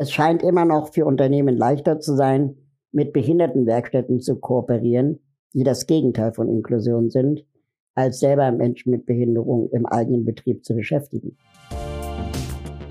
Es scheint immer noch für Unternehmen leichter zu sein, mit Behindertenwerkstätten zu kooperieren, die das Gegenteil von Inklusion sind, als selber Menschen mit Behinderung im eigenen Betrieb zu beschäftigen.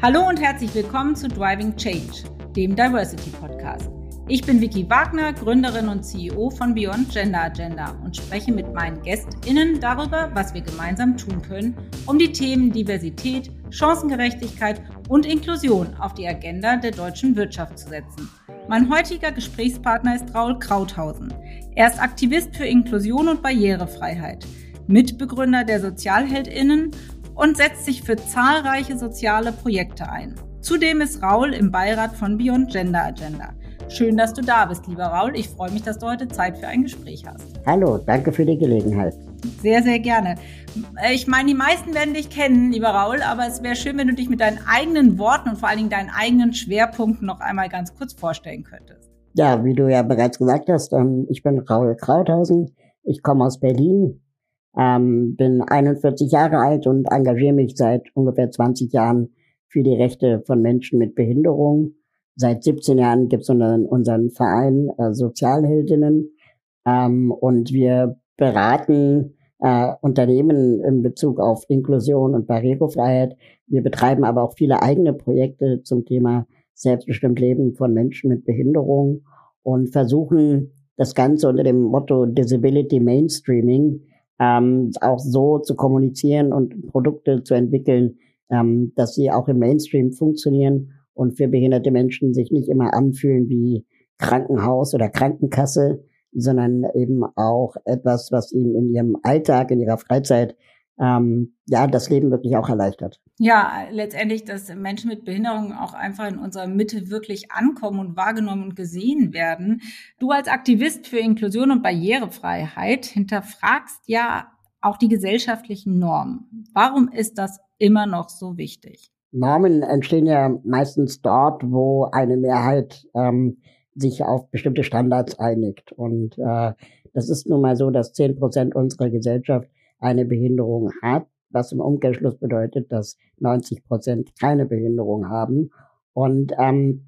Hallo und herzlich willkommen zu Driving Change, dem Diversity Podcast. Ich bin Vicky Wagner, Gründerin und CEO von Beyond Gender Agenda und spreche mit meinen GästInnen darüber, was wir gemeinsam tun können, um die Themen Diversität, Chancengerechtigkeit und Inklusion auf die Agenda der deutschen Wirtschaft zu setzen. Mein heutiger Gesprächspartner ist Raul Krauthausen. Er ist Aktivist für Inklusion und Barrierefreiheit, Mitbegründer der SozialheldInnen und setzt sich für zahlreiche soziale Projekte ein. Zudem ist Raul im Beirat von Beyond Gender Agenda. Schön, dass du da bist, lieber Raul. Ich freue mich, dass du heute Zeit für ein Gespräch hast. Hallo, danke für die Gelegenheit. Sehr, sehr gerne. Ich meine, die meisten werden dich kennen, lieber Raul, aber es wäre schön, wenn du dich mit deinen eigenen Worten und vor allen Dingen deinen eigenen Schwerpunkten noch einmal ganz kurz vorstellen könntest. Ja, wie du ja bereits gesagt hast, ähm, ich bin Raul Krauthausen. Ich komme aus Berlin, ähm, bin 41 Jahre alt und engagiere mich seit ungefähr 20 Jahren für die Rechte von Menschen mit Behinderung Seit 17 Jahren gibt es unseren, unseren Verein äh, Sozialheldinnen ähm, und wir beraten äh, Unternehmen in Bezug auf Inklusion und Barrierefreiheit. Wir betreiben aber auch viele eigene Projekte zum Thema selbstbestimmt Leben von Menschen mit Behinderung und versuchen das Ganze unter dem Motto Disability Mainstreaming ähm, auch so zu kommunizieren und Produkte zu entwickeln, ähm, dass sie auch im Mainstream funktionieren und für behinderte Menschen sich nicht immer anfühlen wie Krankenhaus oder Krankenkasse, sondern eben auch etwas, was ihnen in ihrem Alltag, in ihrer Freizeit ähm, ja das Leben wirklich auch erleichtert. Ja, letztendlich, dass Menschen mit Behinderungen auch einfach in unserer Mitte wirklich ankommen und wahrgenommen und gesehen werden. Du als Aktivist für Inklusion und Barrierefreiheit hinterfragst ja auch die gesellschaftlichen Normen. Warum ist das immer noch so wichtig? Normen entstehen ja meistens dort, wo eine Mehrheit ähm, sich auf bestimmte Standards einigt. Und äh, das ist nun mal so, dass zehn Prozent unserer Gesellschaft eine Behinderung hat, was im Umkehrschluss bedeutet, dass 90 Prozent keine Behinderung haben. Und ähm,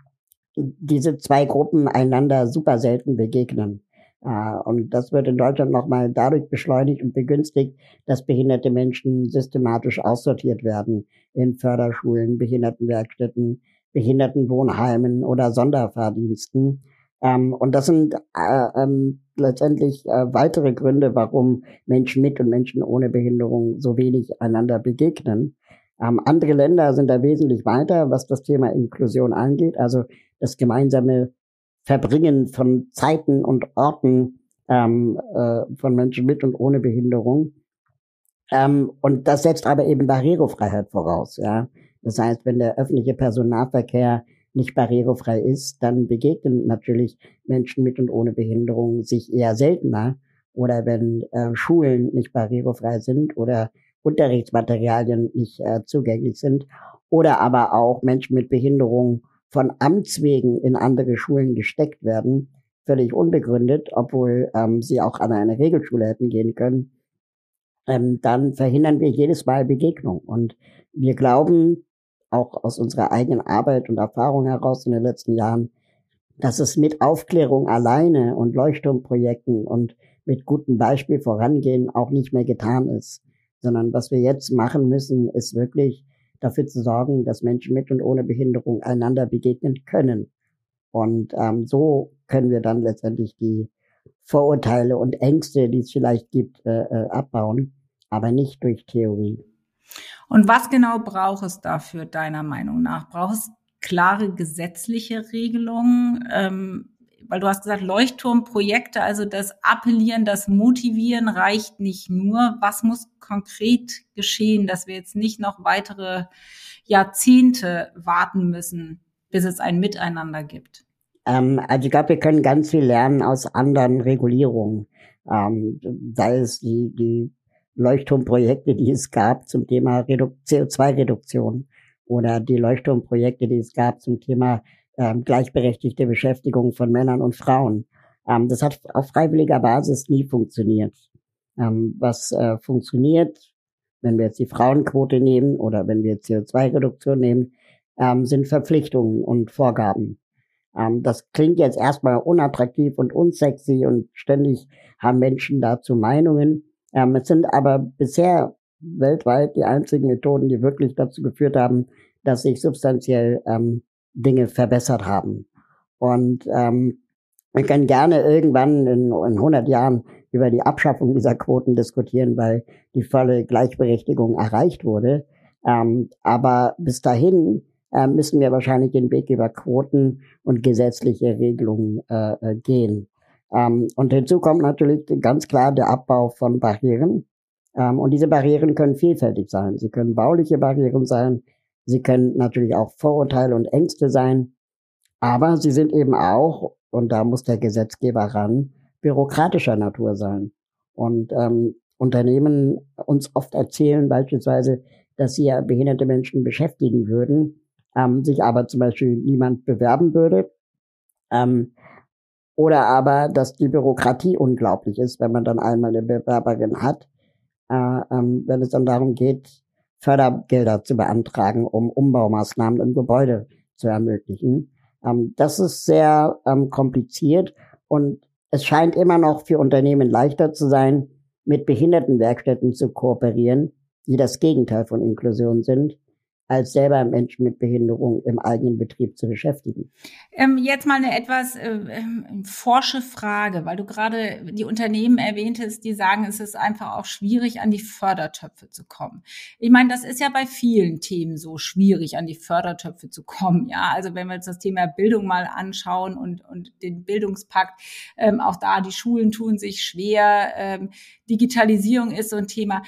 diese zwei Gruppen einander super selten begegnen. Äh, und das wird in Deutschland nochmal dadurch beschleunigt und begünstigt, dass behinderte Menschen systematisch aussortiert werden in Förderschulen, Behindertenwerkstätten, Behindertenwohnheimen oder Sonderfahrdiensten. Ähm, und das sind äh, ähm, letztendlich äh, weitere Gründe, warum Menschen mit und Menschen ohne Behinderung so wenig einander begegnen. Ähm, andere Länder sind da wesentlich weiter, was das Thema Inklusion angeht, also das gemeinsame Verbringen von Zeiten und Orten ähm, äh, von Menschen mit und ohne Behinderung. Ähm, und das setzt aber eben Barrierefreiheit voraus. Ja, das heißt, wenn der öffentliche Personennahverkehr nicht barrierefrei ist, dann begegnen natürlich Menschen mit und ohne Behinderung sich eher seltener. Oder wenn äh, Schulen nicht barrierefrei sind oder Unterrichtsmaterialien nicht äh, zugänglich sind. Oder aber auch Menschen mit Behinderung von Amts wegen in andere Schulen gesteckt werden, völlig unbegründet, obwohl ähm, sie auch an eine Regelschule hätten gehen können, ähm, dann verhindern wir jedes Mal Begegnung. Und wir glauben, auch aus unserer eigenen Arbeit und Erfahrung heraus in den letzten Jahren, dass es mit Aufklärung alleine und Leuchtturmprojekten und mit gutem Beispiel vorangehen auch nicht mehr getan ist, sondern was wir jetzt machen müssen, ist wirklich dafür zu sorgen, dass Menschen mit und ohne Behinderung einander begegnen können. Und ähm, so können wir dann letztendlich die Vorurteile und Ängste, die es vielleicht gibt, äh, äh, abbauen, aber nicht durch Theorie. Und was genau braucht es dafür deiner Meinung nach? Braucht es klare gesetzliche Regelungen? Ähm, weil du hast gesagt, Leuchtturmprojekte, also das Appellieren, das Motivieren reicht nicht nur. Was muss konkret geschehen, dass wir jetzt nicht noch weitere Jahrzehnte warten müssen, bis es ein Miteinander gibt? Ähm, also ich glaube, wir können ganz viel lernen aus anderen Regulierungen. Ähm, sei es die, die Leuchtturmprojekte, die es gab zum Thema CO2-Reduktion oder die Leuchtturmprojekte, die es gab zum Thema ähm, gleichberechtigte Beschäftigung von Männern und Frauen. Ähm, das hat auf freiwilliger Basis nie funktioniert. Ähm, was äh, funktioniert, wenn wir jetzt die Frauenquote nehmen oder wenn wir CO2-Reduktion nehmen, ähm, sind Verpflichtungen und Vorgaben. Ähm, das klingt jetzt erstmal unattraktiv und unsexy und ständig haben Menschen dazu Meinungen. Ähm, es sind aber bisher weltweit die einzigen Methoden, die wirklich dazu geführt haben, dass sich substanziell ähm, Dinge verbessert haben. Und ähm, wir können gerne irgendwann in, in 100 Jahren über die Abschaffung dieser Quoten diskutieren, weil die volle Gleichberechtigung erreicht wurde. Ähm, aber bis dahin äh, müssen wir wahrscheinlich den Weg über Quoten und gesetzliche Regelungen äh, äh, gehen. Ähm, und hinzu kommt natürlich ganz klar der Abbau von Barrieren. Ähm, und diese Barrieren können vielfältig sein. Sie können bauliche Barrieren sein. Sie können natürlich auch Vorurteile und Ängste sein. Aber sie sind eben auch, und da muss der Gesetzgeber ran, bürokratischer Natur sein. Und ähm, Unternehmen uns oft erzählen beispielsweise, dass sie ja behinderte Menschen beschäftigen würden, ähm, sich aber zum Beispiel niemand bewerben würde. Ähm, oder aber, dass die Bürokratie unglaublich ist, wenn man dann einmal eine Bewerberin hat, äh, ähm, wenn es dann darum geht, Fördergelder zu beantragen, um Umbaumaßnahmen im Gebäude zu ermöglichen. Ähm, das ist sehr ähm, kompliziert und es scheint immer noch für Unternehmen leichter zu sein, mit Behindertenwerkstätten zu kooperieren, die das Gegenteil von Inklusion sind, als selber Menschen mit Behinderung im eigenen Betrieb zu beschäftigen. Ähm, jetzt mal eine etwas äh, ähm, forsche Frage, weil du gerade die Unternehmen erwähntest, die sagen, es ist einfach auch schwierig, an die Fördertöpfe zu kommen. Ich meine, das ist ja bei vielen Themen so schwierig, an die Fördertöpfe zu kommen. Ja, also wenn wir uns das Thema Bildung mal anschauen und, und den Bildungspakt, ähm, auch da die Schulen tun sich schwer. Ähm, Digitalisierung ist so ein Thema.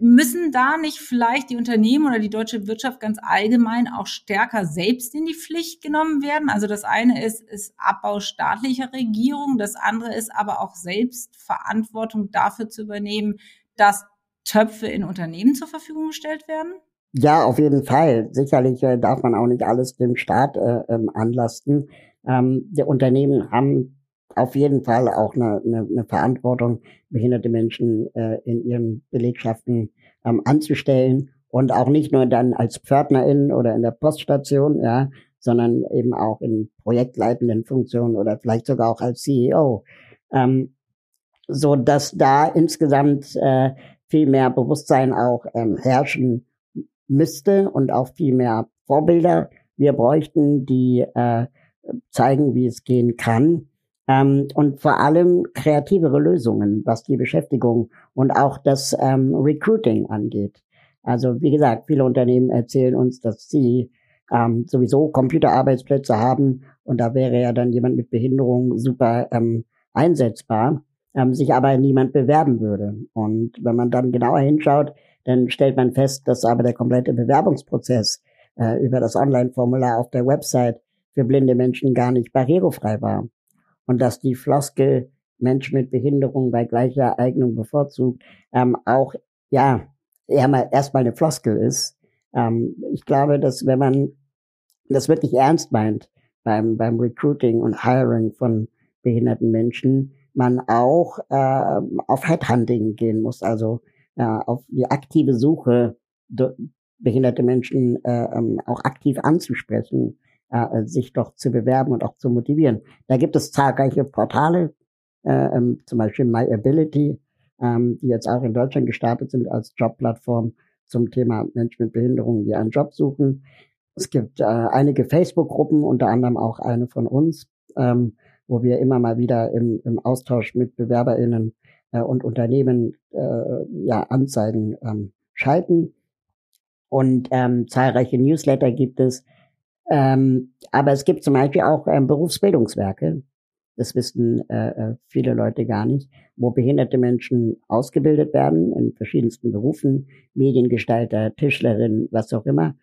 Müssen da nicht vielleicht die Unternehmen oder die deutsche Wirtschaft ganz allgemein auch stärker selbst in die Pflicht genommen werden? Also das eine ist, ist Abbau staatlicher Regierung, das andere ist aber auch selbst Verantwortung dafür zu übernehmen, dass Töpfe in Unternehmen zur Verfügung gestellt werden? Ja, auf jeden Fall. Sicherlich äh, darf man auch nicht alles dem Staat äh, ähm, anlasten. Ähm, die Unternehmen haben auf jeden Fall auch eine, eine, eine Verantwortung, behinderte Menschen äh, in ihren Belegschaften ähm, anzustellen und auch nicht nur dann als Pförtnerin oder in der Poststation, ja, sondern eben auch in projektleitenden Funktionen oder vielleicht sogar auch als CEO, ähm, so dass da insgesamt äh, viel mehr Bewusstsein auch ähm, herrschen müsste und auch viel mehr Vorbilder wir bräuchten, die äh, zeigen, wie es gehen kann. Ähm, und vor allem kreativere Lösungen, was die Beschäftigung und auch das ähm, Recruiting angeht. Also wie gesagt, viele Unternehmen erzählen uns, dass sie ähm, sowieso Computerarbeitsplätze haben und da wäre ja dann jemand mit Behinderung super ähm, einsetzbar, ähm, sich aber niemand bewerben würde. Und wenn man dann genauer hinschaut, dann stellt man fest, dass aber der komplette Bewerbungsprozess äh, über das Online-Formular auf der Website für blinde Menschen gar nicht barrierefrei war und dass die Floskel Menschen mit Behinderung bei gleicher Eignung bevorzugt ähm, auch ja erstmal eine Floskel ist. Ähm, ich glaube, dass wenn man das wirklich ernst meint beim beim Recruiting und Hiring von behinderten Menschen, man auch äh, auf Headhunting gehen muss, also äh, auf die aktive Suche behinderte Menschen äh, ähm, auch aktiv anzusprechen äh, sich doch zu bewerben und auch zu motivieren. Da gibt es zahlreiche Portale, äh, ähm, zum Beispiel MyAbility, ähm, die jetzt auch in Deutschland gestartet sind als Jobplattform zum Thema Menschen mit Behinderungen, die einen Job suchen. Es gibt äh, einige Facebook-Gruppen, unter anderem auch eine von uns, ähm, wo wir immer mal wieder im, im Austausch mit BewerberInnen äh, und Unternehmen äh, ja, Anzeigen ähm, schalten. Und ähm, zahlreiche Newsletter gibt es, ähm, aber es gibt zum Beispiel auch ähm, Berufsbildungswerke, das wissen äh, äh, viele Leute gar nicht, wo behinderte Menschen ausgebildet werden in verschiedensten Berufen, Mediengestalter, Tischlerin, was auch immer.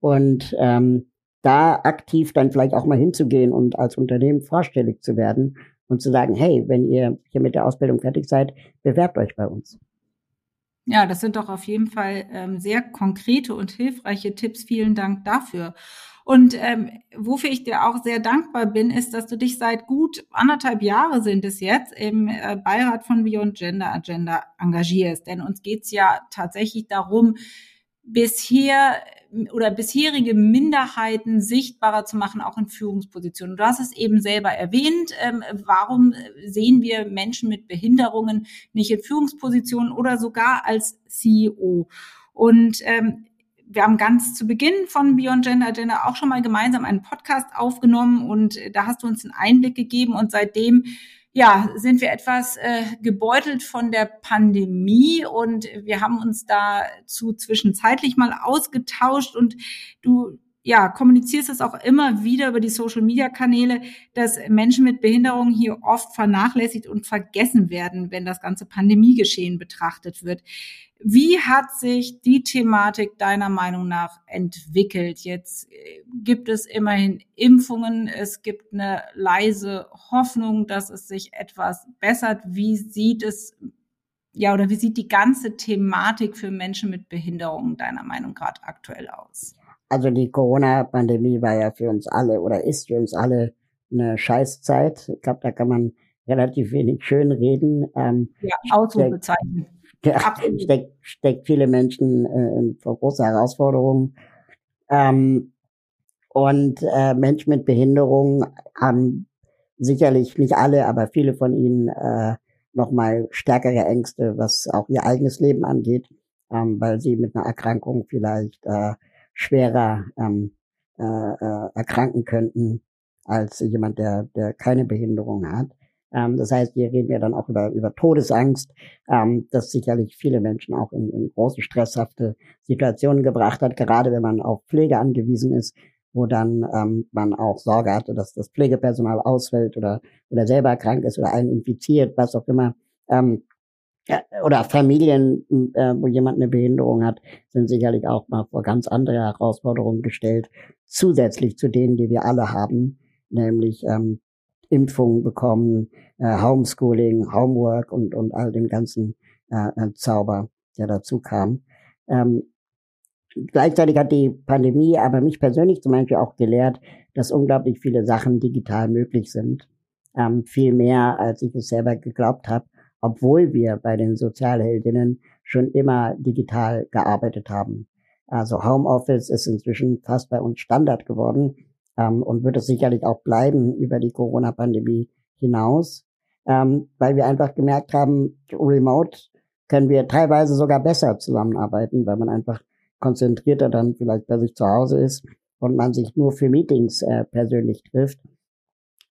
Und ähm, da aktiv dann vielleicht auch mal hinzugehen und als Unternehmen vorstellig zu werden und zu sagen, hey, wenn ihr hier mit der Ausbildung fertig seid, bewerbt euch bei uns. Ja, das sind doch auf jeden Fall ähm, sehr konkrete und hilfreiche Tipps. Vielen Dank dafür. Und ähm, wofür ich dir auch sehr dankbar bin, ist, dass du dich seit gut anderthalb Jahre sind es jetzt im äh, Beirat von Beyond Gender Agenda engagierst. Denn uns geht's ja tatsächlich darum, bisher oder bisherige Minderheiten sichtbarer zu machen, auch in Führungspositionen. Du hast es eben selber erwähnt. Ähm, warum sehen wir Menschen mit Behinderungen nicht in Führungspositionen oder sogar als CEO? Und ähm, wir haben ganz zu Beginn von Beyond Gender Agenda auch schon mal gemeinsam einen Podcast aufgenommen und da hast du uns einen Einblick gegeben und seitdem ja, sind wir etwas äh, gebeutelt von der Pandemie und wir haben uns dazu zwischenzeitlich mal ausgetauscht und du ja, kommunizierst es auch immer wieder über die Social Media Kanäle, dass Menschen mit Behinderung hier oft vernachlässigt und vergessen werden, wenn das ganze Pandemiegeschehen betrachtet wird. Wie hat sich die Thematik deiner Meinung nach entwickelt? Jetzt äh, gibt es immerhin Impfungen, es gibt eine leise Hoffnung, dass es sich etwas bessert. Wie sieht es, ja, oder wie sieht die ganze Thematik für Menschen mit Behinderungen deiner Meinung gerade aktuell aus? Also die Corona-Pandemie war ja für uns alle oder ist für uns alle eine Scheißzeit. Ich glaube, da kann man relativ wenig schön reden. Ähm, ja, Ausrufezeichen ja, steckt, steckt viele Menschen äh, vor große Herausforderungen. Ähm, und äh, Menschen mit Behinderung haben sicherlich nicht alle, aber viele von ihnen äh, nochmal stärkere Ängste, was auch ihr eigenes Leben angeht, ähm, weil sie mit einer Erkrankung vielleicht äh, schwerer ähm, äh, äh, erkranken könnten als jemand, der, der keine Behinderung hat. Ähm, das heißt, hier reden wir dann auch über, über Todesangst, ähm, das sicherlich viele Menschen auch in, in große stresshafte Situationen gebracht hat, gerade wenn man auf Pflege angewiesen ist, wo dann ähm, man auch Sorge hatte, dass das Pflegepersonal ausfällt oder, oder selber krank ist oder einen infiziert, was auch immer. Ähm, oder Familien, äh, wo jemand eine Behinderung hat, sind sicherlich auch mal vor ganz andere Herausforderungen gestellt, zusätzlich zu denen, die wir alle haben, nämlich ähm, Impfungen bekommen, äh, Homeschooling, Homework und, und all den ganzen äh, äh, Zauber, der dazu kam. Ähm, gleichzeitig hat die Pandemie aber mich persönlich zum Beispiel auch gelehrt, dass unglaublich viele Sachen digital möglich sind. Ähm, viel mehr, als ich es selber geglaubt habe, obwohl wir bei den Sozialheldinnen schon immer digital gearbeitet haben. Also Homeoffice ist inzwischen fast bei uns Standard geworden ähm, und wird es sicherlich auch bleiben über die Corona-Pandemie hinaus, ähm, weil wir einfach gemerkt haben, remote können wir teilweise sogar besser zusammenarbeiten, weil man einfach konzentrierter dann vielleicht bei sich zu Hause ist und man sich nur für Meetings äh, persönlich trifft,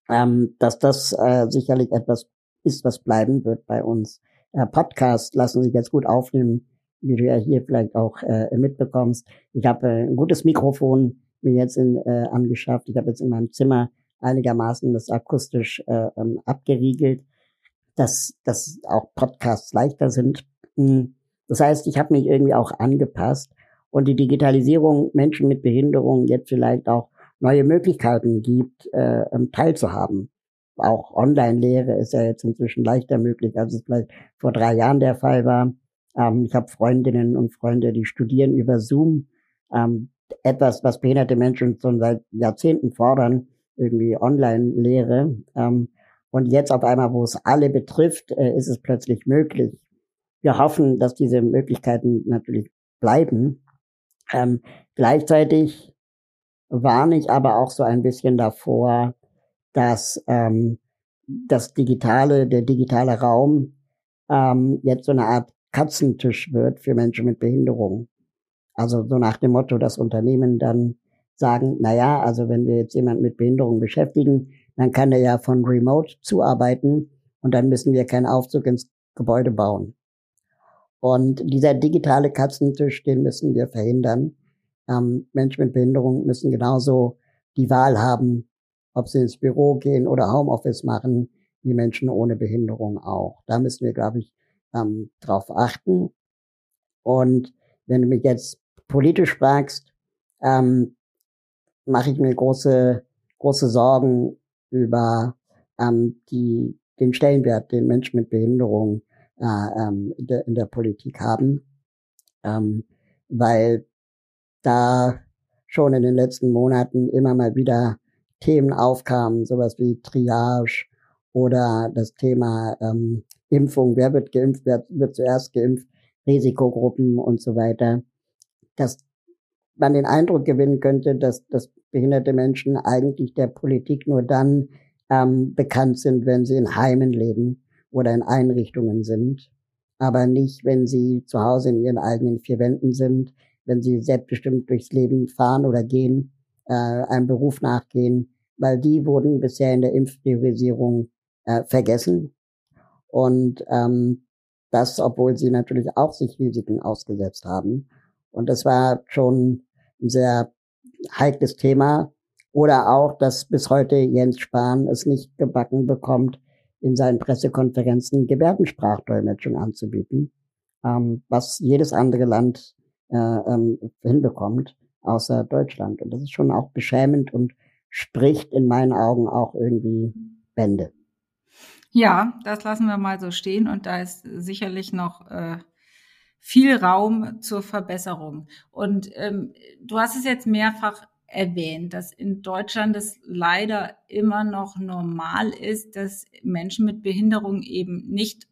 ähm, dass das äh, sicherlich etwas ist, was bleiben wird bei uns. Äh, Podcasts lassen sich jetzt gut aufnehmen, wie du ja hier vielleicht auch äh, mitbekommst. Ich habe äh, ein gutes Mikrofon, mir jetzt in, äh, angeschafft. Ich habe jetzt in meinem Zimmer einigermaßen das akustisch äh, ähm, abgeriegelt, dass, dass auch Podcasts leichter sind. Hm. Das heißt, ich habe mich irgendwie auch angepasst und die Digitalisierung Menschen mit Behinderung jetzt vielleicht auch neue Möglichkeiten gibt, äh, ähm, teilzuhaben. Auch Online-Lehre ist ja jetzt inzwischen leichter möglich, als es vielleicht vor drei Jahren der Fall war. Ähm, ich habe Freundinnen und Freunde, die studieren über Zoom. Ähm, etwas, was behinderte Menschen schon seit Jahrzehnten fordern, irgendwie Online-Lehre. Ähm, und jetzt auf einmal, wo es alle betrifft, äh, ist es plötzlich möglich. Wir hoffen, dass diese Möglichkeiten natürlich bleiben. Ähm, gleichzeitig warne ich aber auch so ein bisschen davor, dass ähm, das digitale, der digitale Raum ähm, jetzt so eine Art Katzentisch wird für Menschen mit Behinderung. Also so nach dem Motto, dass Unternehmen dann sagen, na ja, also wenn wir jetzt jemanden mit Behinderung beschäftigen, dann kann der ja von Remote zuarbeiten und dann müssen wir keinen Aufzug ins Gebäude bauen. Und dieser digitale Katzentisch, den müssen wir verhindern. Ähm, Menschen mit Behinderung müssen genauso die Wahl haben, ob sie ins Büro gehen oder Homeoffice machen, wie Menschen ohne Behinderung auch. Da müssen wir, glaube ich, ähm, drauf achten. Und wenn du mich jetzt politisch fragst, ähm, mache ich mir große, große Sorgen über ähm, die, den Stellenwert, den Menschen mit Behinderung äh, ähm, in, der, in der Politik haben, ähm, weil da schon in den letzten Monaten immer mal wieder Themen aufkamen, sowas wie Triage oder das Thema ähm, Impfung, wer wird geimpft, wer wird zuerst geimpft, Risikogruppen und so weiter. Dass man den Eindruck gewinnen könnte, dass, dass behinderte Menschen eigentlich der Politik nur dann ähm, bekannt sind, wenn sie in Heimen leben oder in Einrichtungen sind, aber nicht, wenn sie zu Hause in ihren eigenen vier Wänden sind, wenn sie selbstbestimmt durchs Leben fahren oder gehen, äh, einem Beruf nachgehen, weil die wurden bisher in der Impfpriorisierung äh, vergessen. Und ähm, das, obwohl sie natürlich auch sich Risiken ausgesetzt haben. Und das war schon ein sehr heikles Thema. Oder auch, dass bis heute Jens Spahn es nicht gebacken bekommt, in seinen Pressekonferenzen Gebärdensprachdolmetschung anzubieten, ähm, was jedes andere Land äh, ähm, hinbekommt, außer Deutschland. Und das ist schon auch beschämend und spricht in meinen Augen auch irgendwie Bände. Ja, das lassen wir mal so stehen und da ist sicherlich noch äh, viel Raum zur Verbesserung. Und ähm, du hast es jetzt mehrfach erwähnt, dass in Deutschland es leider immer noch normal ist, dass Menschen mit Behinderung eben nicht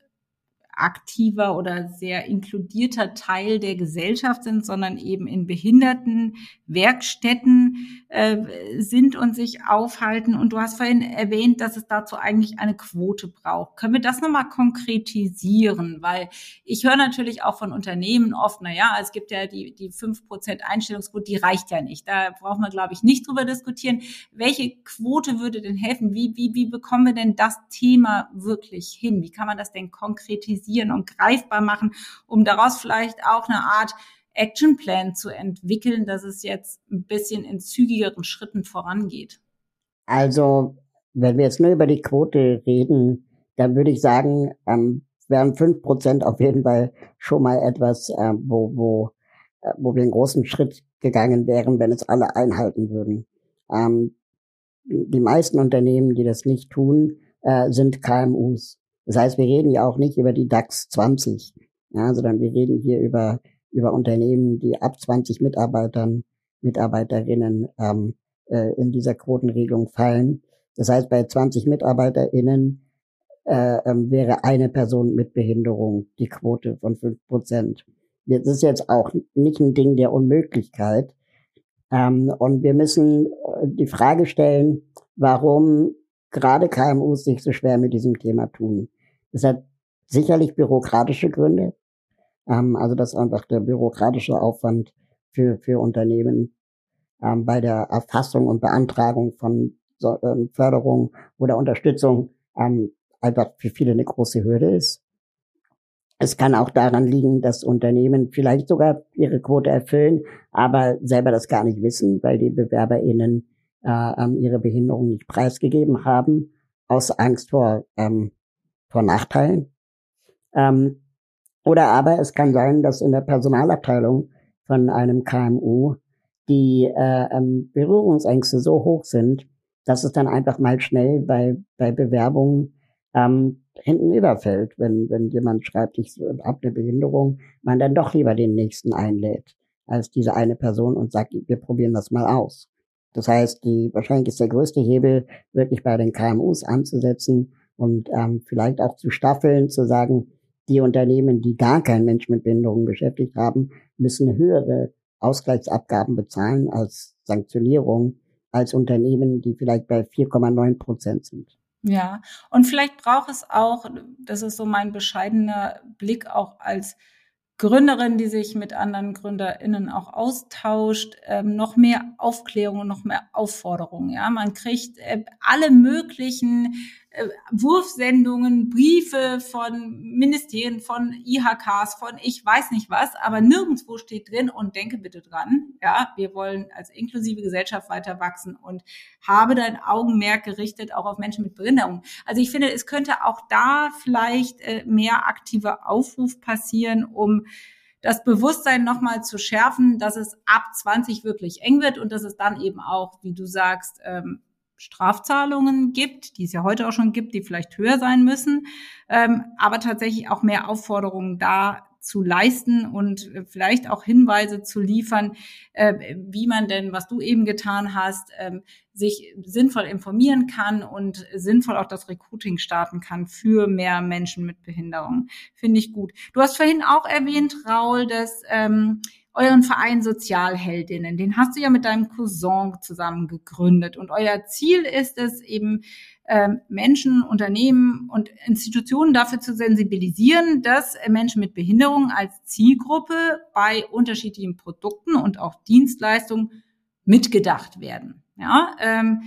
aktiver oder sehr inkludierter Teil der Gesellschaft sind, sondern eben in behinderten Werkstätten äh, sind und sich aufhalten. Und du hast vorhin erwähnt, dass es dazu eigentlich eine Quote braucht. Können wir das nochmal konkretisieren? Weil ich höre natürlich auch von Unternehmen oft, na ja, es gibt ja die, die 5% Einstellungsquote, die reicht ja nicht. Da brauchen wir, glaube ich, nicht drüber diskutieren. Welche Quote würde denn helfen? Wie, wie, wie bekommen wir denn das Thema wirklich hin? Wie kann man das denn konkretisieren? Konkretisieren und greifbar machen, um daraus vielleicht auch eine Art Actionplan zu entwickeln, dass es jetzt ein bisschen in zügigeren Schritten vorangeht? Also, wenn wir jetzt nur über die Quote reden, dann würde ich sagen, ähm, wären fünf Prozent auf jeden Fall schon mal etwas, äh, wo, wo, äh, wo wir einen großen Schritt gegangen wären, wenn es alle einhalten würden. Ähm, die meisten Unternehmen, die das nicht tun, äh, sind KMUs. Das heißt, wir reden ja auch nicht über die DAX 20, ja, sondern wir reden hier über, über Unternehmen, die ab 20 Mitarbeitern, Mitarbeiterinnen ähm, äh, in dieser Quotenregelung fallen. Das heißt, bei 20 MitarbeiterInnen äh, ähm, wäre eine Person mit Behinderung die Quote von 5 Prozent. Das ist jetzt auch nicht ein Ding der Unmöglichkeit. Ähm, und wir müssen äh, die Frage stellen, warum gerade KMUs sich so schwer mit diesem Thema tun. Das hat sicherlich bürokratische Gründe. Ähm, also dass einfach der bürokratische Aufwand für, für Unternehmen ähm, bei der Erfassung und Beantragung von so, ähm, Förderung oder Unterstützung ähm, einfach für viele eine große Hürde ist. Es kann auch daran liegen, dass Unternehmen vielleicht sogar ihre Quote erfüllen, aber selber das gar nicht wissen, weil die BewerberInnen äh, ähm, ihre Behinderung nicht preisgegeben haben, aus Angst vor ähm, von Nachteilen. Ähm, oder aber es kann sein, dass in der Personalabteilung von einem KMU die äh, ähm, Berührungsängste so hoch sind, dass es dann einfach mal schnell bei, bei Bewerbungen ähm, hinten überfällt, wenn, wenn jemand schreibt, ich habe eine Behinderung, man dann doch lieber den nächsten einlädt, als diese eine Person und sagt, wir probieren das mal aus. Das heißt, die wahrscheinlich ist der größte Hebel, wirklich bei den KMUs anzusetzen und ähm, vielleicht auch zu staffeln, zu sagen, die Unternehmen, die gar keinen Menschen mit Behinderung beschäftigt haben, müssen höhere Ausgleichsabgaben bezahlen als Sanktionierung als Unternehmen, die vielleicht bei 4,9 Prozent sind. Ja, und vielleicht braucht es auch, das ist so mein bescheidener Blick auch als Gründerin, die sich mit anderen GründerInnen auch austauscht, ähm, noch mehr Aufklärung und noch mehr Aufforderungen. Ja, man kriegt äh, alle möglichen Wurfsendungen, Briefe von Ministerien, von IHKs, von ich weiß nicht was, aber nirgendwo steht drin und denke bitte dran, ja, wir wollen als inklusive Gesellschaft weiter wachsen und habe dein Augenmerk gerichtet auch auf Menschen mit Behinderung. Also ich finde, es könnte auch da vielleicht äh, mehr aktiver Aufruf passieren, um das Bewusstsein nochmal zu schärfen, dass es ab 20 wirklich eng wird und dass es dann eben auch, wie du sagst, ähm, Strafzahlungen gibt, die es ja heute auch schon gibt, die vielleicht höher sein müssen, ähm, aber tatsächlich auch mehr Aufforderungen da zu leisten und äh, vielleicht auch Hinweise zu liefern, äh, wie man denn, was du eben getan hast, ähm, sich sinnvoll informieren kann und sinnvoll auch das Recruiting starten kann für mehr Menschen mit Behinderung. Finde ich gut. Du hast vorhin auch erwähnt, Raul, dass ähm, euren Verein Sozialheldinnen, den hast du ja mit deinem Cousin zusammen gegründet. Und euer Ziel ist es eben, Menschen, Unternehmen und Institutionen dafür zu sensibilisieren, dass Menschen mit Behinderung als Zielgruppe bei unterschiedlichen Produkten und auch Dienstleistungen mitgedacht werden. Ja, ähm,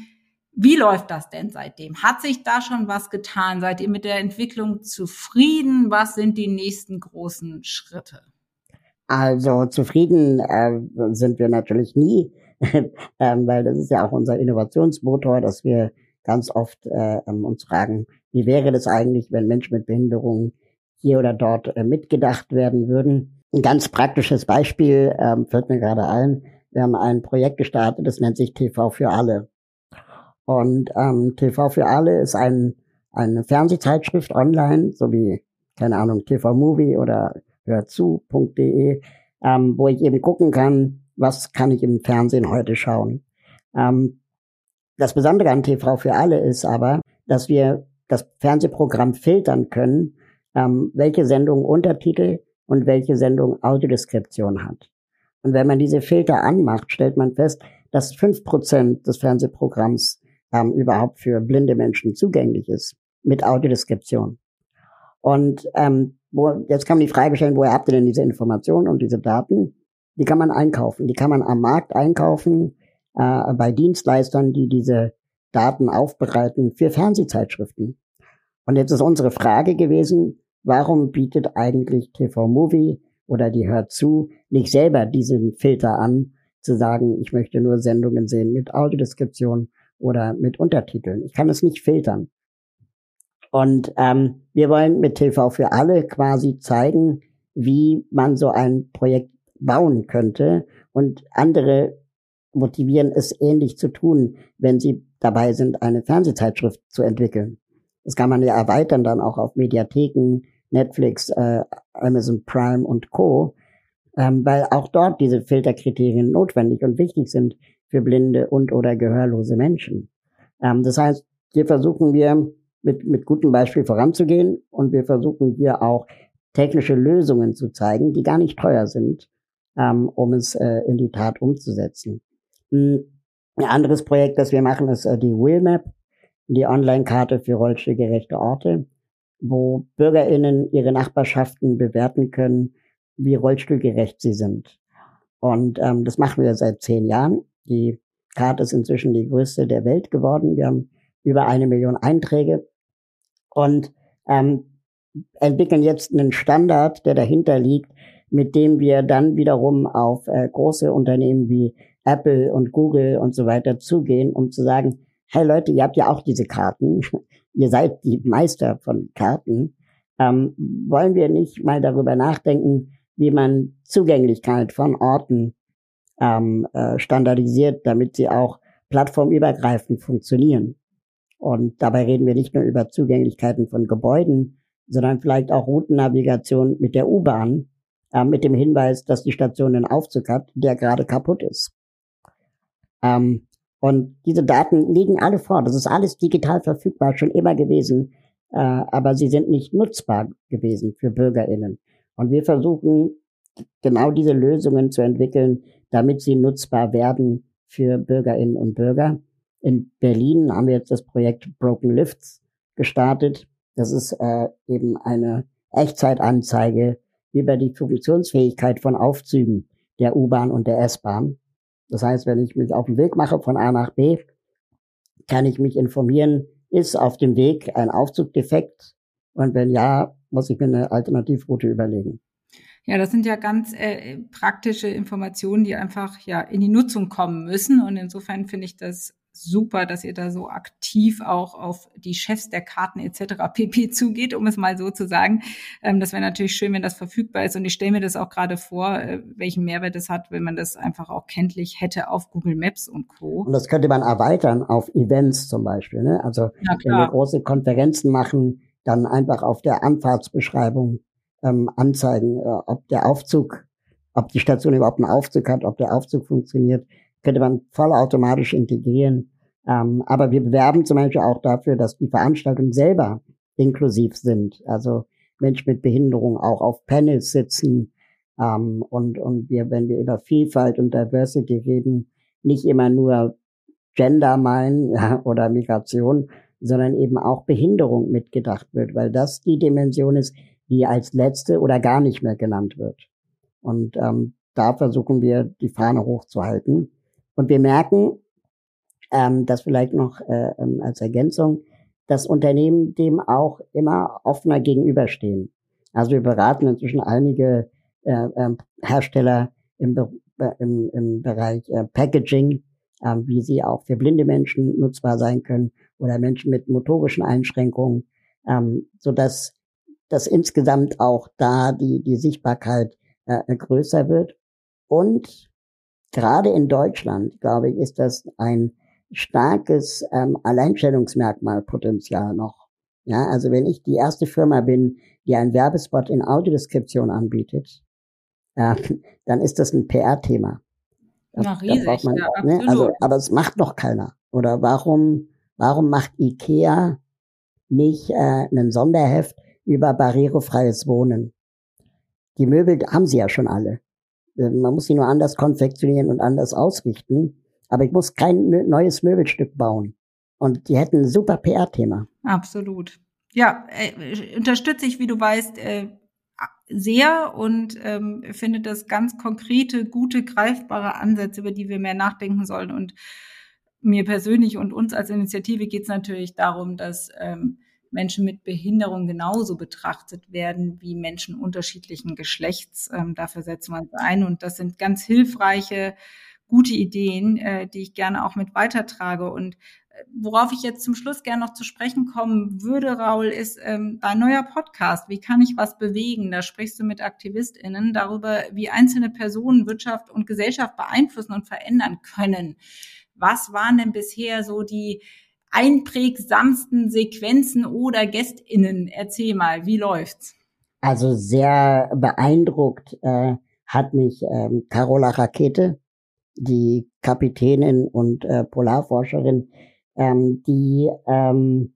wie läuft das denn seitdem? Hat sich da schon was getan? Seid ihr mit der Entwicklung zufrieden? Was sind die nächsten großen Schritte? Also zufrieden äh, sind wir natürlich nie, ähm, weil das ist ja auch unser Innovationsmotor, dass wir ganz oft äh, ähm, uns fragen, wie wäre das eigentlich, wenn Menschen mit Behinderungen hier oder dort äh, mitgedacht werden würden. Ein ganz praktisches Beispiel ähm, fällt mir gerade ein. Wir haben ein Projekt gestartet, das nennt sich TV für alle. Und ähm, TV für alle ist ein, eine Fernsehzeitschrift online, so wie, keine Ahnung, TV Movie oder hörzu.de, ähm, wo ich eben gucken kann, was kann ich im Fernsehen heute schauen. Ähm, das Besondere an TV für alle ist aber, dass wir das Fernsehprogramm filtern können, ähm, welche Sendung Untertitel und welche Sendung Audiodeskription hat. Und wenn man diese Filter anmacht, stellt man fest, dass fünf Prozent des Fernsehprogramms ähm, überhaupt für blinde Menschen zugänglich ist mit Audiodeskription. Und ähm, wo, jetzt kann man die Frage stellen, woher habt ihr denn diese Informationen und diese Daten? Die kann man einkaufen. Die kann man am Markt einkaufen äh, bei Dienstleistern, die diese Daten aufbereiten für Fernsehzeitschriften. Und jetzt ist unsere Frage gewesen, warum bietet eigentlich TV Movie oder die Hört zu nicht selber diesen Filter an, zu sagen, ich möchte nur Sendungen sehen mit Audiodeskription oder mit Untertiteln. Ich kann es nicht filtern. Und ähm, wir wollen mit TV für alle quasi zeigen, wie man so ein Projekt bauen könnte und andere motivieren, es ähnlich zu tun, wenn sie dabei sind, eine Fernsehzeitschrift zu entwickeln. Das kann man ja erweitern dann auch auf Mediatheken, Netflix, äh, Amazon Prime und Co., ähm, weil auch dort diese Filterkriterien notwendig und wichtig sind für blinde und oder gehörlose Menschen. Ähm, das heißt, hier versuchen wir mit, mit gutem Beispiel voranzugehen und wir versuchen hier auch technische Lösungen zu zeigen, die gar nicht teuer sind, ähm, um es äh, in die Tat umzusetzen. Ein anderes Projekt, das wir machen, ist äh, die Wheelmap, die Online-Karte für rollstuhlgerechte Orte, wo BürgerInnen ihre Nachbarschaften bewerten können, wie rollstuhlgerecht sie sind. Und ähm, das machen wir seit zehn Jahren. Die Karte ist inzwischen die größte der Welt geworden. Wir haben über eine Million Einträge und ähm, entwickeln jetzt einen Standard, der dahinter liegt, mit dem wir dann wiederum auf äh, große Unternehmen wie Apple und Google und so weiter zugehen, um zu sagen, hey Leute, ihr habt ja auch diese Karten, ihr seid die Meister von Karten, ähm, wollen wir nicht mal darüber nachdenken, wie man Zugänglichkeit von Orten ähm, äh, standardisiert, damit sie auch plattformübergreifend funktionieren. Und dabei reden wir nicht nur über Zugänglichkeiten von Gebäuden, sondern vielleicht auch Routennavigation mit der U-Bahn, äh, mit dem Hinweis, dass die Station einen Aufzug hat, der gerade kaputt ist. Ähm, und diese Daten liegen alle vor. Das ist alles digital verfügbar, schon immer gewesen, äh, aber sie sind nicht nutzbar gewesen für BürgerInnen. Und wir versuchen genau diese Lösungen zu entwickeln, damit sie nutzbar werden für Bürgerinnen und Bürger. In Berlin haben wir jetzt das Projekt Broken Lifts gestartet. Das ist äh, eben eine Echtzeitanzeige über die Funktionsfähigkeit von Aufzügen der U-Bahn und der S-Bahn. Das heißt, wenn ich mich auf den Weg mache von A nach B, kann ich mich informieren, ist auf dem Weg ein Aufzug defekt? Und wenn ja, muss ich mir eine Alternativroute überlegen. Ja, das sind ja ganz äh, praktische Informationen, die einfach ja in die Nutzung kommen müssen. Und insofern finde ich das super, dass ihr da so aktiv auch auf die Chefs der Karten etc. pp zugeht, um es mal so zu sagen. Ähm, das wäre natürlich schön, wenn das verfügbar ist. Und ich stelle mir das auch gerade vor, äh, welchen Mehrwert es hat, wenn man das einfach auch kenntlich hätte auf Google Maps und Co. Und das könnte man erweitern auf Events zum Beispiel. Ne? Also wenn wir große Konferenzen machen, dann einfach auf der Anfahrtsbeschreibung ähm, anzeigen, äh, ob der Aufzug, ob die Station überhaupt einen Aufzug hat, ob der Aufzug funktioniert, könnte man vollautomatisch integrieren. Ähm, aber wir bewerben zum Beispiel auch dafür, dass die Veranstaltungen selber inklusiv sind. Also Menschen mit Behinderung auch auf Panels sitzen. Ähm, und, und wir, wenn wir über Vielfalt und Diversity reden, nicht immer nur Gender meinen ja, oder Migration, sondern eben auch Behinderung mitgedacht wird, weil das die Dimension ist, die als letzte oder gar nicht mehr genannt wird. Und ähm, da versuchen wir, die Fahne hochzuhalten. Und wir merken, ähm, das vielleicht noch äh, ähm, als Ergänzung, dass Unternehmen dem auch immer offener gegenüberstehen. Also wir beraten inzwischen einige äh, äh, Hersteller im, äh, im, im Bereich äh, Packaging, äh, wie sie auch für blinde Menschen nutzbar sein können oder Menschen mit motorischen Einschränkungen, ähm, so dass dass insgesamt auch da die die Sichtbarkeit äh, größer wird und gerade in Deutschland glaube ich ist das ein starkes ähm, Alleinstellungsmerkmalpotenzial noch. Ja, also wenn ich die erste Firma bin, die einen Werbespot in Audiodeskription anbietet, äh, dann ist das ein PR-Thema. Da, riesig, man, ja, ne, also, aber es macht noch keiner. Oder warum, warum macht IKEA nicht äh, einen Sonderheft über barrierefreies Wohnen? Die Möbel haben sie ja schon alle. Äh, man muss sie nur anders konfektionieren und anders ausrichten aber ich muss kein neues Möbelstück bauen. Und die hätten ein super PR-Thema. Absolut. Ja, äh, unterstütze ich, wie du weißt, äh, sehr und ähm, finde das ganz konkrete, gute, greifbare Ansätze, über die wir mehr nachdenken sollen. Und mir persönlich und uns als Initiative geht es natürlich darum, dass ähm, Menschen mit Behinderung genauso betrachtet werden wie Menschen unterschiedlichen Geschlechts. Ähm, dafür setzen wir uns ein. Und das sind ganz hilfreiche gute Ideen, äh, die ich gerne auch mit weitertrage. Und äh, worauf ich jetzt zum Schluss gerne noch zu sprechen kommen würde, Raul, ist ähm, dein neuer Podcast. Wie kann ich was bewegen? Da sprichst du mit AktivistInnen darüber, wie einzelne Personen Wirtschaft und Gesellschaft beeinflussen und verändern können. Was waren denn bisher so die einprägsamsten Sequenzen oder GästInnen? Erzähl mal, wie läuft's? Also sehr beeindruckt äh, hat mich ähm, Carola Rakete, die Kapitänin und äh, Polarforscherin, ähm, die ähm,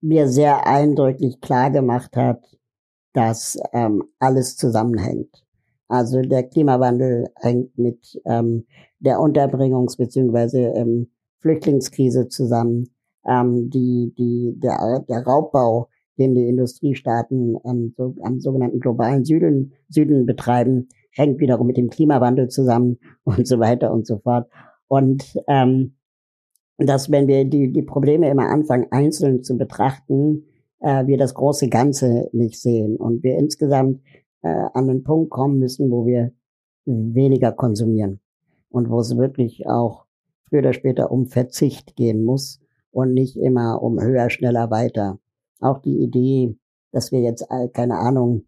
mir sehr eindrücklich klar gemacht hat, dass ähm, alles zusammenhängt. Also der Klimawandel hängt mit ähm, der Unterbringungs- bzw. Ähm, Flüchtlingskrise zusammen. Ähm, die, die, der, der Raubbau, den die Industriestaaten ähm, so, am sogenannten globalen Süden, Süden betreiben, hängt wiederum mit dem Klimawandel zusammen und so weiter und so fort. Und ähm, dass wenn wir die, die Probleme immer anfangen, einzeln zu betrachten, äh, wir das große Ganze nicht sehen und wir insgesamt äh, an den Punkt kommen müssen, wo wir weniger konsumieren und wo es wirklich auch früher oder später um Verzicht gehen muss und nicht immer um höher, schneller, weiter. Auch die Idee, dass wir jetzt, keine Ahnung,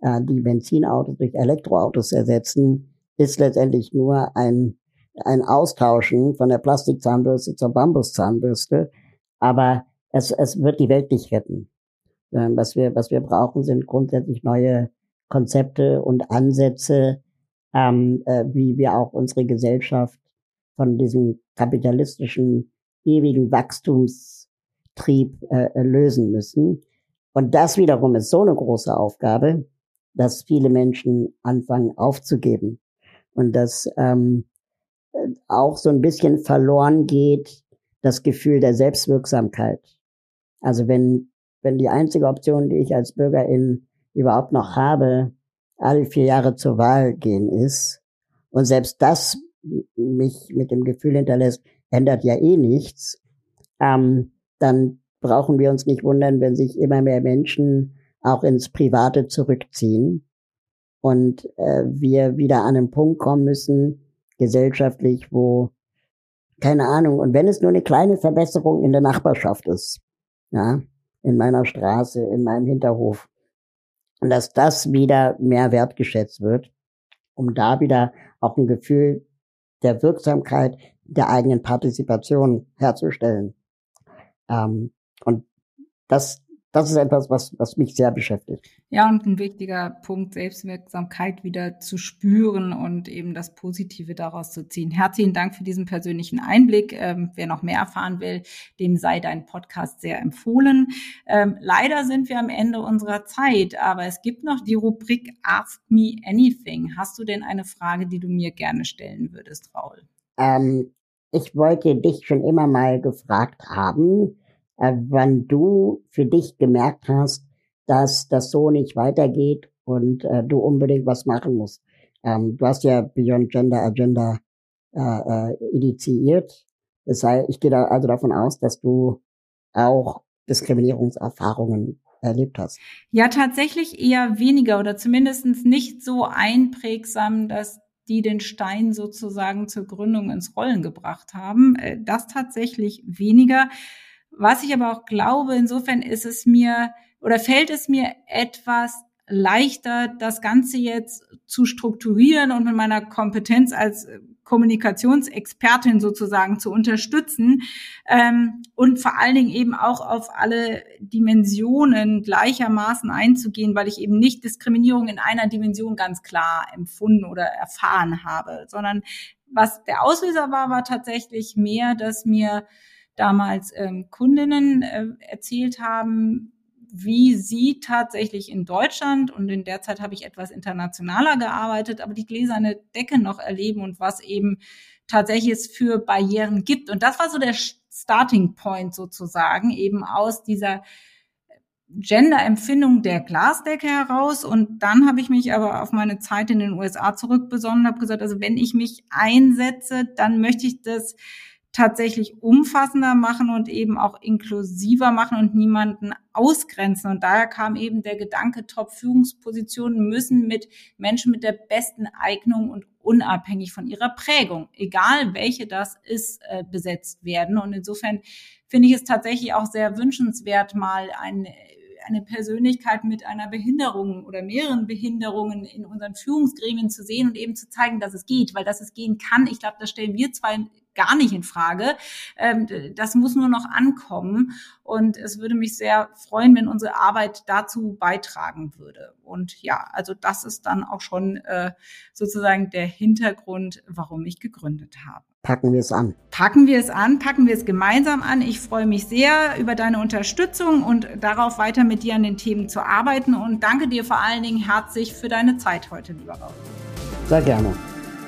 äh, die Benzinautos durch Elektroautos ersetzen, ist letztendlich nur ein, ein Austauschen von der Plastikzahnbürste zur Bambuszahnbürste. Aber es, es wird die Welt nicht retten. Ähm, was wir, was wir brauchen, sind grundsätzlich neue Konzepte und Ansätze, ähm, äh, wie wir auch unsere Gesellschaft von diesem kapitalistischen ewigen Wachstumstrieb äh, lösen müssen. Und das wiederum ist so eine große Aufgabe, dass viele Menschen anfangen aufzugeben und dass ähm, auch so ein bisschen verloren geht das Gefühl der Selbstwirksamkeit. Also wenn wenn die einzige Option, die ich als Bürgerin überhaupt noch habe, alle vier Jahre zur Wahl gehen ist und selbst das mich mit dem Gefühl hinterlässt, ändert ja eh nichts, ähm, dann brauchen wir uns nicht wundern, wenn sich immer mehr Menschen auch ins Private zurückziehen und äh, wir wieder an einen Punkt kommen müssen, gesellschaftlich, wo, keine Ahnung, und wenn es nur eine kleine Verbesserung in der Nachbarschaft ist, ja, in meiner Straße, in meinem Hinterhof, und dass das wieder mehr wertgeschätzt wird, um da wieder auch ein Gefühl der Wirksamkeit der eigenen Partizipation herzustellen. Ähm, und das das ist etwas, was, was mich sehr beschäftigt. Ja, und ein wichtiger Punkt, Selbstwirksamkeit wieder zu spüren und eben das Positive daraus zu ziehen. Herzlichen Dank für diesen persönlichen Einblick. Ähm, wer noch mehr erfahren will, dem sei dein Podcast sehr empfohlen. Ähm, leider sind wir am Ende unserer Zeit, aber es gibt noch die Rubrik Ask Me Anything. Hast du denn eine Frage, die du mir gerne stellen würdest, Raul? Ähm, ich wollte dich schon immer mal gefragt haben, äh, wann du für dich gemerkt hast, dass das so nicht weitergeht und äh, du unbedingt was machen musst. Ähm, du hast ja Beyond Gender Agenda äh, äh, initiiert. Das heißt, ich gehe da also davon aus, dass du auch Diskriminierungserfahrungen erlebt hast. Ja, tatsächlich eher weniger oder zumindest nicht so einprägsam, dass die den Stein sozusagen zur Gründung ins Rollen gebracht haben. Äh, das tatsächlich weniger. Was ich aber auch glaube, insofern ist es mir oder fällt es mir etwas leichter, das Ganze jetzt zu strukturieren und mit meiner Kompetenz als Kommunikationsexpertin sozusagen zu unterstützen ähm, und vor allen Dingen eben auch auf alle Dimensionen gleichermaßen einzugehen, weil ich eben nicht Diskriminierung in einer Dimension ganz klar empfunden oder erfahren habe, sondern was der Auslöser war, war tatsächlich mehr, dass mir damals ähm, Kundinnen äh, erzählt haben, wie sie tatsächlich in Deutschland und in der Zeit habe ich etwas internationaler gearbeitet, aber die gläserne Decke noch erleben und was eben tatsächlich es für Barrieren gibt. Und das war so der Starting Point sozusagen, eben aus dieser Gender-Empfindung der Glasdecke heraus. Und dann habe ich mich aber auf meine Zeit in den USA zurückbesonnen und habe gesagt, also wenn ich mich einsetze, dann möchte ich das tatsächlich umfassender machen und eben auch inklusiver machen und niemanden ausgrenzen. Und daher kam eben der Gedanke, Top-Führungspositionen müssen mit Menschen mit der besten Eignung und unabhängig von ihrer Prägung, egal welche das ist, äh, besetzt werden. Und insofern finde ich es tatsächlich auch sehr wünschenswert, mal ein eine Persönlichkeit mit einer Behinderung oder mehreren Behinderungen in unseren Führungsgremien zu sehen und eben zu zeigen, dass es geht, weil dass es gehen kann. Ich glaube, das stellen wir zwei gar nicht in Frage. Ähm, das muss nur noch ankommen. Und es würde mich sehr freuen, wenn unsere Arbeit dazu beitragen würde. Und ja, also das ist dann auch schon äh, sozusagen der Hintergrund, warum ich gegründet habe. Packen wir es an. Packen wir es an, packen wir es gemeinsam an. Ich freue mich sehr über deine Unterstützung und darauf weiter mit dir an den Themen zu arbeiten. Und danke dir vor allen Dingen herzlich für deine Zeit heute, lieber Raul. Sehr gerne.